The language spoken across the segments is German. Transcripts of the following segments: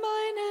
meine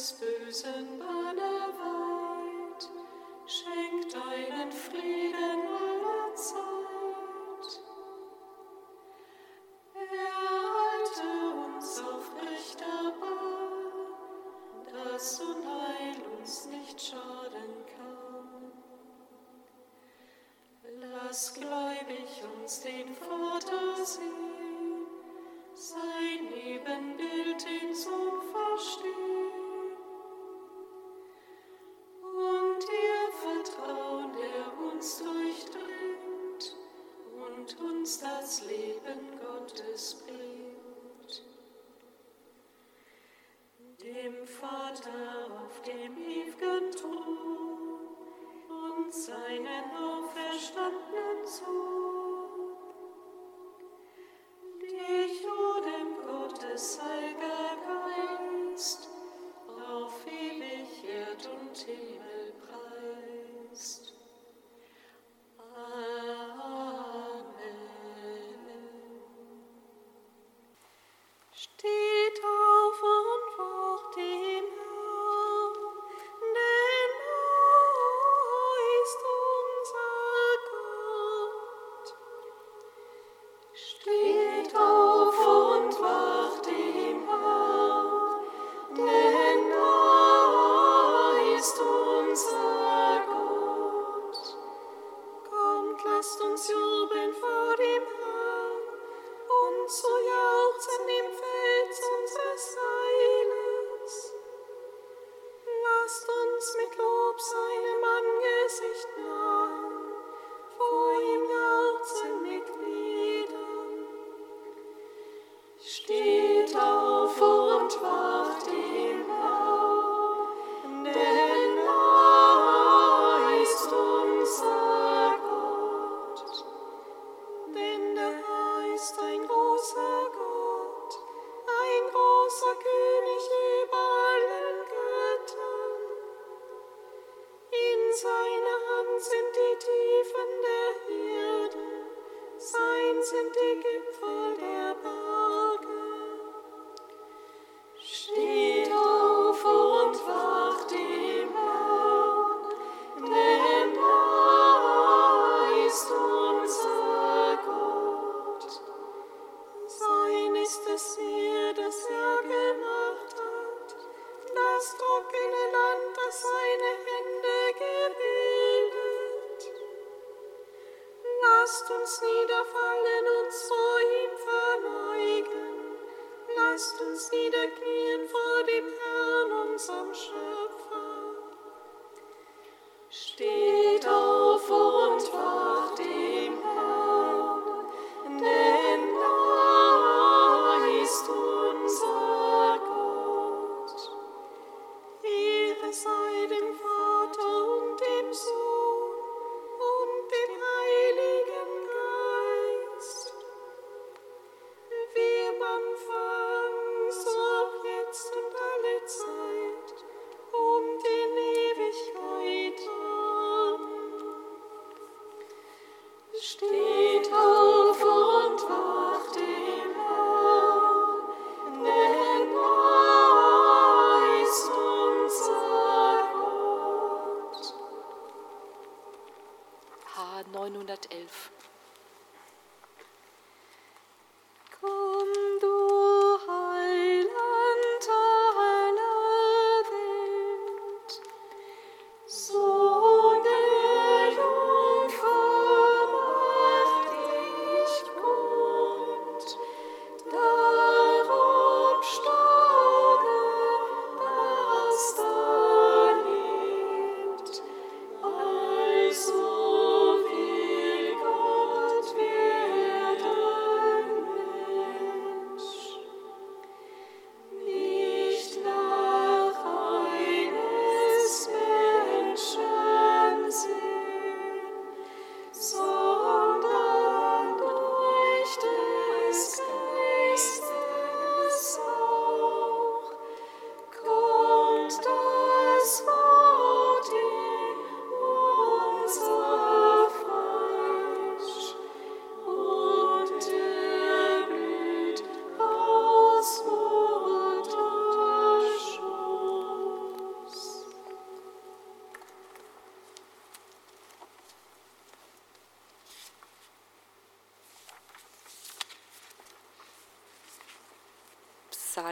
des Bösen Banner weit, schenk deinen Frieden aller Zeit. Erhalte uns auf rechter Bahn, dass Unheil uns nicht schaden kann. Lass gläubig uns den Ver das Leben Gottes bringt. Dem Vater, auf dem ihr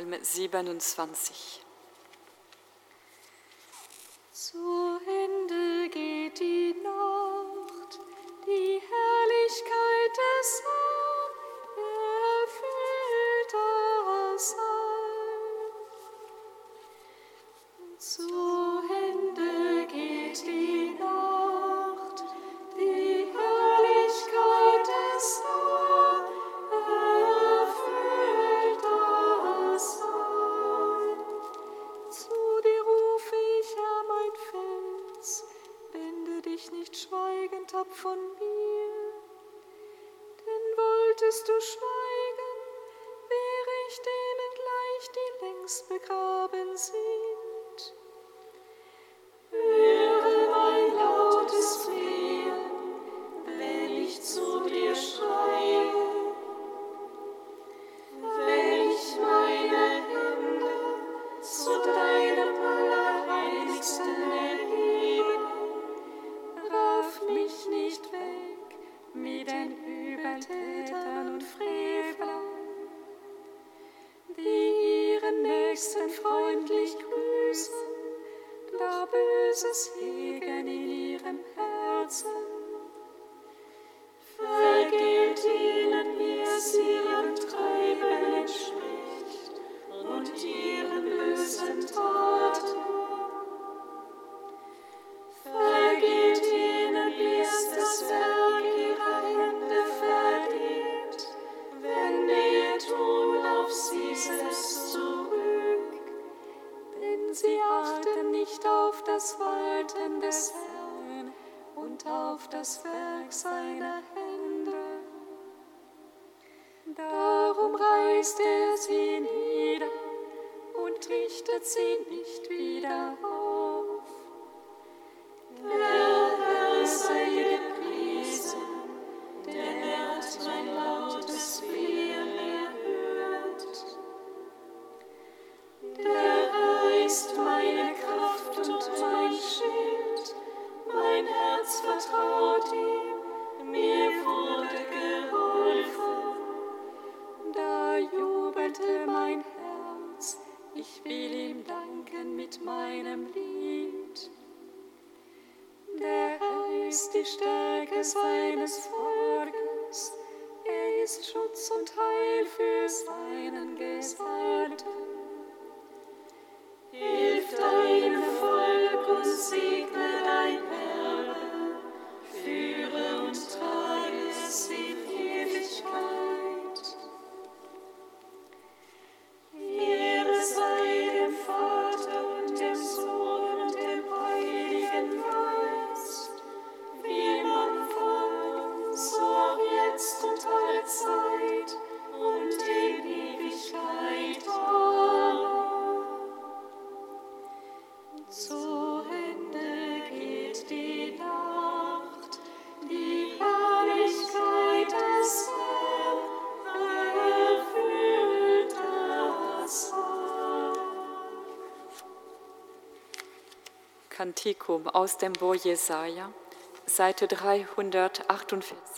Psalm 27. mit den Übeltätern und Frevlern, die ihren Nächsten freundlich grüßen, da Böses her. Praktikum aus dem Bo Jesaja, Seite 348.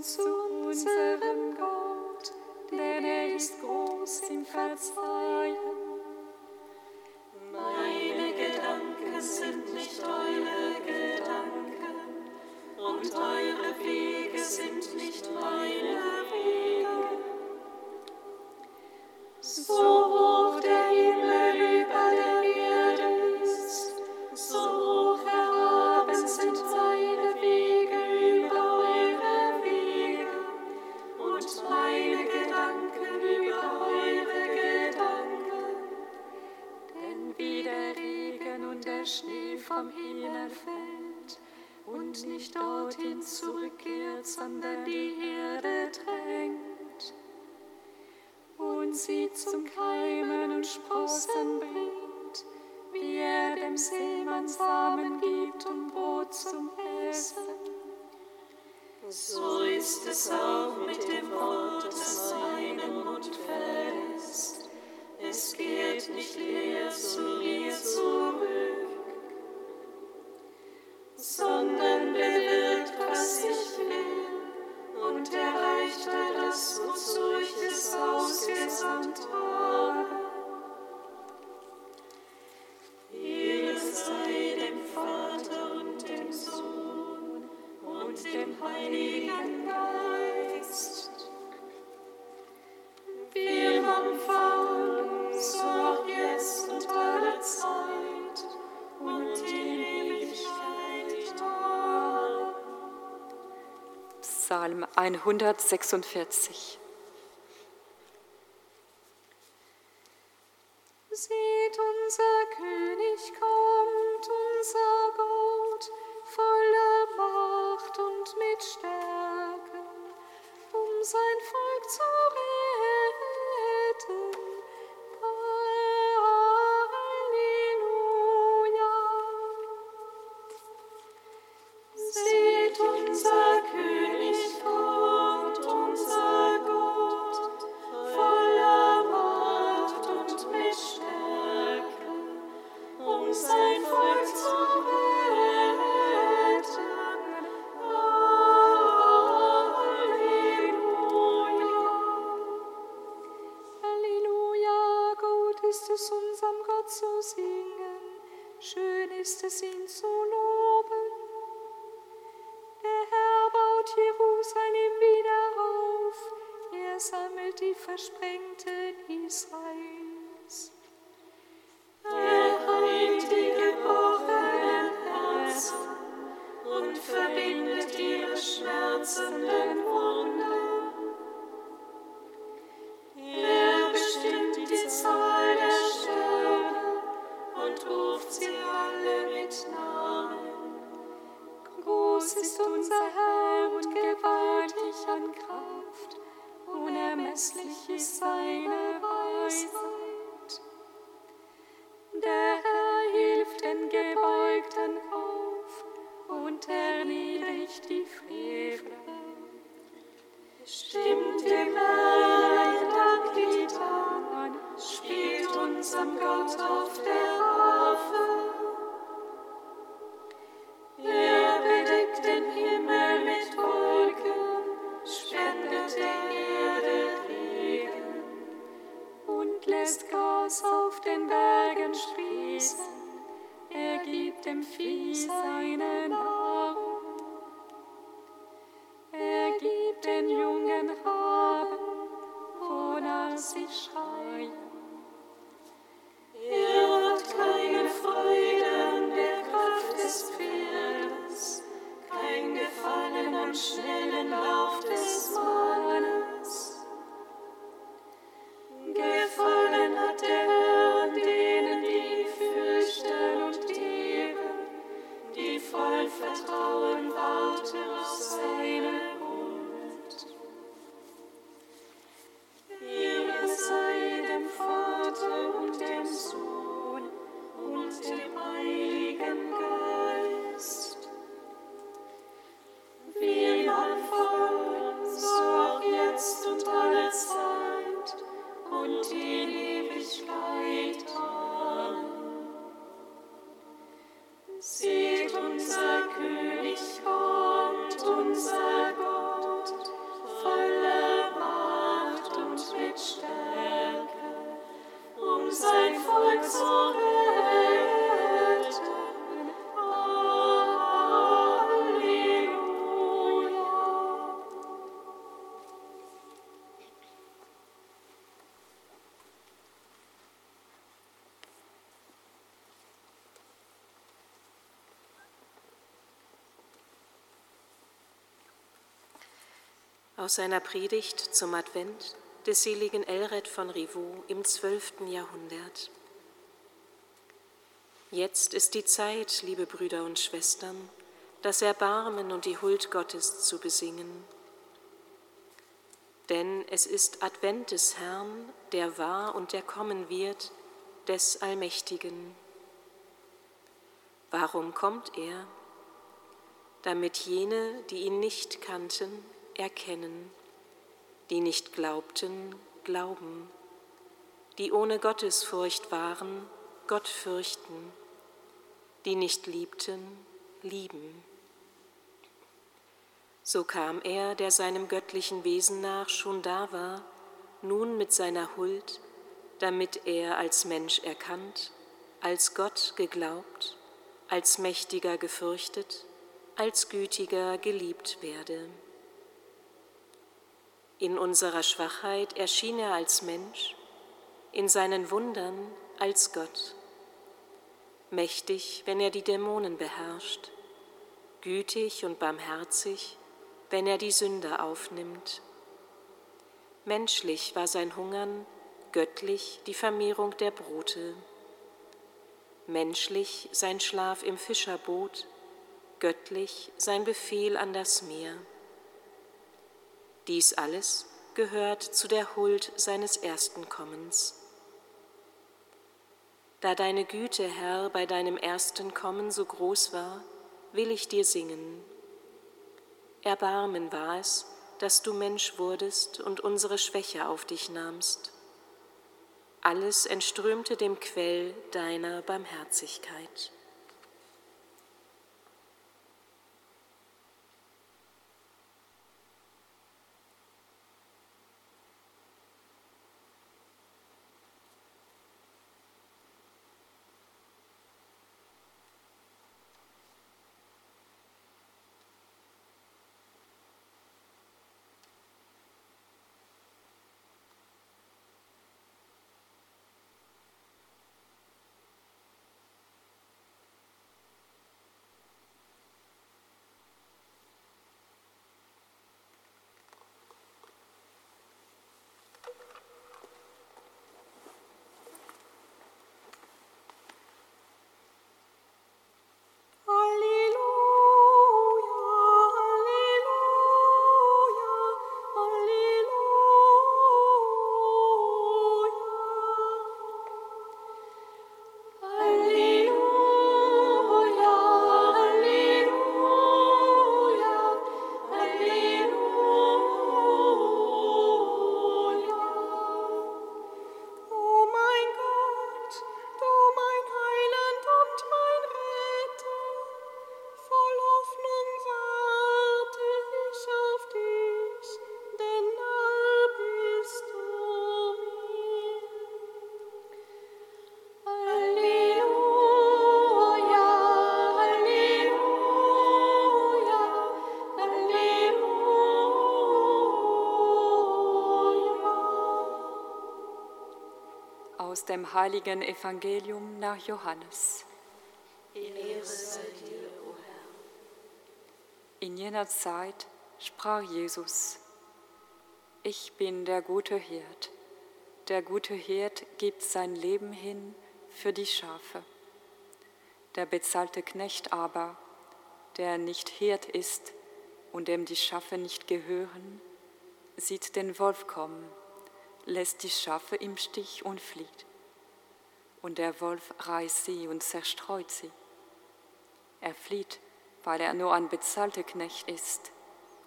uns unsere Herzen bringt, wie er dem Seemann Samen gibt und Brot zum Essen. So ist es auch mit dem Wort, das meinem Mund verlässt. Es geht nicht leer zu mir zurück, sondern bewirkt, was ich will und erreicht all das, wozu ich es ausgesandt habe. Psalm 146. Seht, unser König kommt. Versprengten Israels. Er heilt die gebrochenen Herzen und verbindet ihre schmerzenden Wunden. Er bestimmt die Zahl der Sterne und ruft sie alle mit Namen. Groß ist unser Herr und gewaltig an Kraft, unermesslich ist seine Weisheit. Der Herr hilft den Gebeugten auf und erniedrigt die Frevler. Stimmt dem Herrn ein Danklied an, spielt unserem Gott auf der Harfe. Lässt Gras auf den Bergen sprießen. Er gibt dem Vieh seine Nahrung. Aus seiner Predigt zum Advent des seligen Elred von Rivaux im 12. Jahrhundert. Jetzt ist die Zeit, liebe Brüder und Schwestern, das Erbarmen und die Huld Gottes zu besingen. Denn es ist Advent des Herrn, der war und der kommen wird, des Allmächtigen. Warum kommt er? Damit jene, die ihn nicht kannten, erkennen, die nicht glaubten, glauben, die ohne Gottesfurcht waren, Gott fürchten, die nicht liebten, lieben. So kam er, der seinem göttlichen Wesen nach schon da war, nun mit seiner Huld, damit er als Mensch erkannt, als Gott geglaubt, als Mächtiger gefürchtet, als Gütiger geliebt werde. In unserer Schwachheit erschien er als Mensch, in seinen Wundern als Gott. Mächtig, wenn er die Dämonen beherrscht, gütig und barmherzig, wenn er die Sünder aufnimmt. Menschlich war sein Hungern, göttlich die Vermehrung der Brote. Menschlich sein Schlaf im Fischerboot, göttlich sein Befehl an das Meer. Dies alles gehört zu der Huld seines ersten Kommens. Da deine Güte, Herr, bei deinem ersten Kommen so groß war, will ich dir singen. Erbarmen war es, dass du Mensch wurdest und unsere Schwäche auf dich nahmst. Alles entströmte dem Quell deiner Barmherzigkeit. Dem heiligen Evangelium nach Johannes. In jener Zeit sprach Jesus, ich bin der gute Hirt. Der gute Hirt gibt sein Leben hin für die Schafe. Der bezahlte Knecht aber, der nicht Hirt ist und dem die Schafe nicht gehören, sieht den Wolf kommen, lässt die Schafe im Stich und flieht. Und der Wolf reißt sie und zerstreut sie. Er flieht, weil er nur ein bezahlter Knecht ist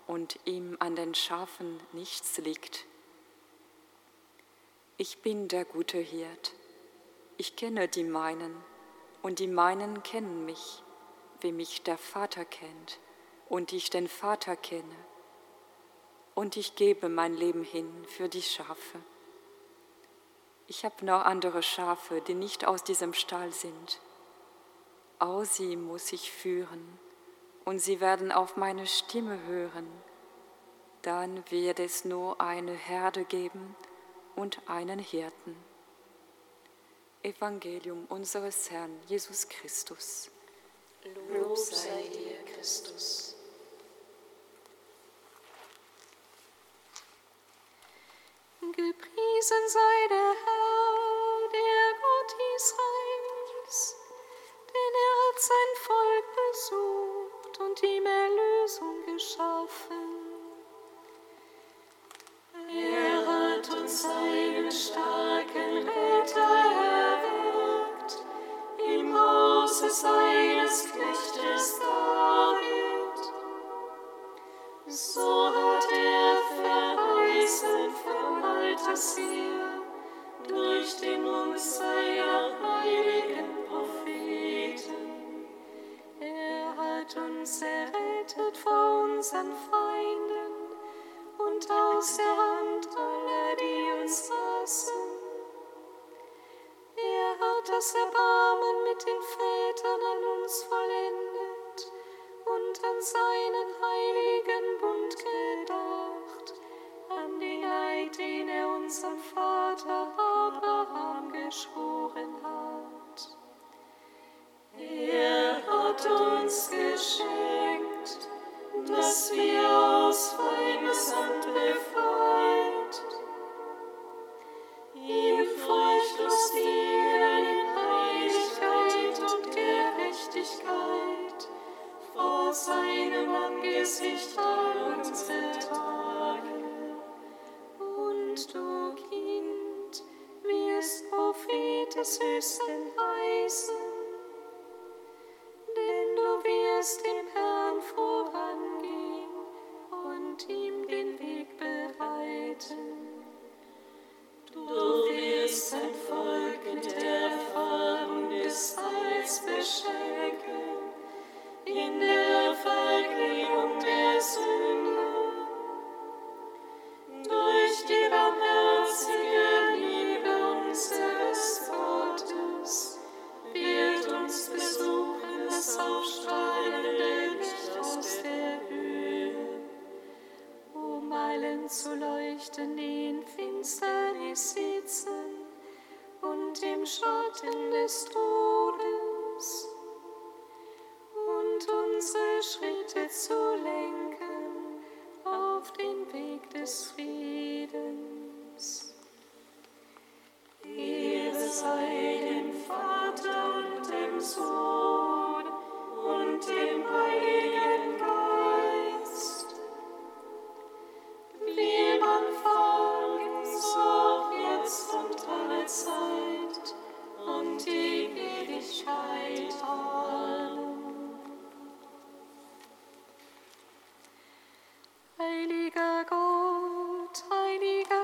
und ihm an den Schafen nichts liegt. Ich bin der gute Hirt. Ich kenne die meinen und die meinen kennen mich, wie mich der Vater kennt und ich den Vater kenne. Und ich gebe mein Leben hin für die Schafe. Ich habe noch andere Schafe, die nicht aus diesem Stall sind. Auch sie muss ich führen und sie werden auf meine Stimme hören. Dann wird es nur eine Herde geben und einen Hirten. Evangelium unseres Herrn Jesus Christus. Lob sei dir, Christus. Gepriesen sei der Herr, der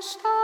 Stop.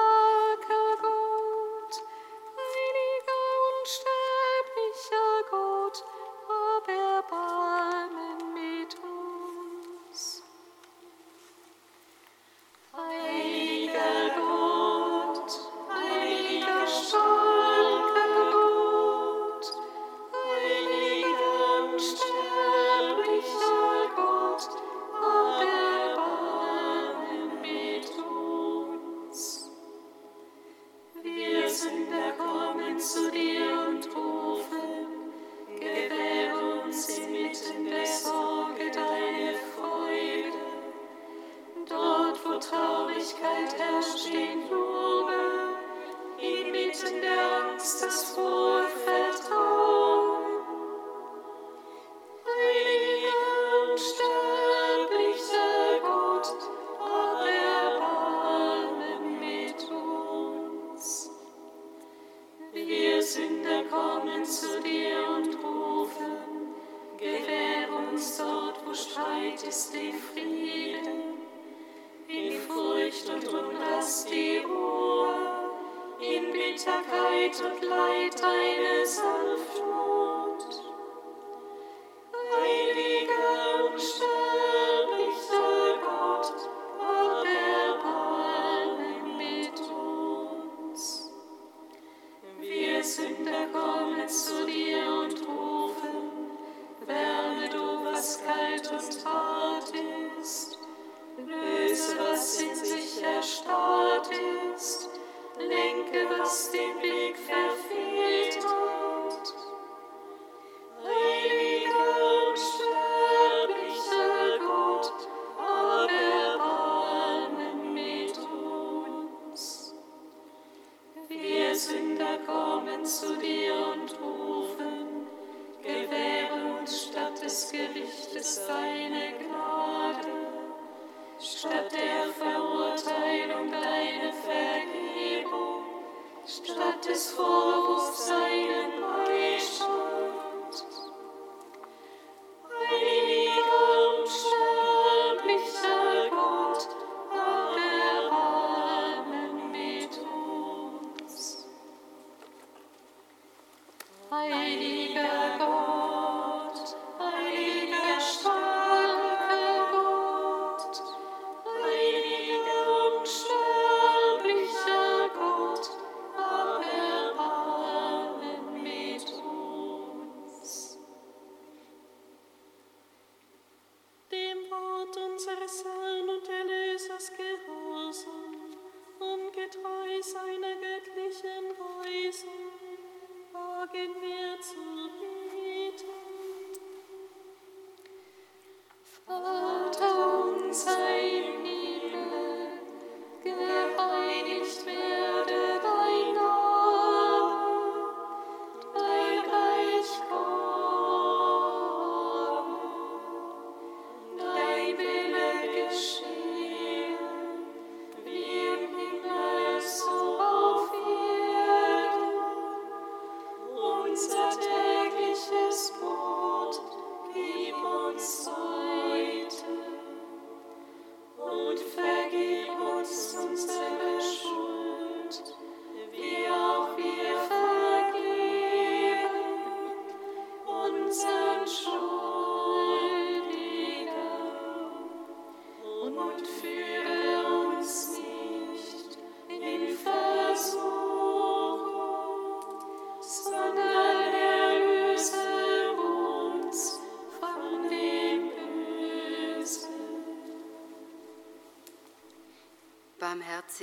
Gott unseres Herrn.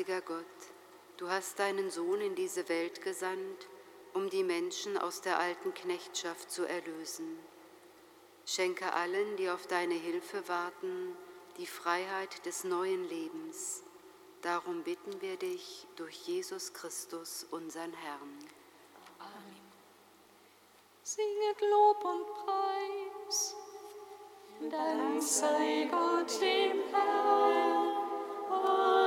barmherziger Gott, du hast deinen Sohn in diese Welt gesandt, um die Menschen aus der alten Knechtschaft zu erlösen. Schenke allen, die auf deine Hilfe warten, die Freiheit des neuen Lebens. Darum bitten wir dich durch Jesus Christus, unseren Herrn. Amen. Singet Lob und Preis. dann sei Gott dem Herrn. Amen.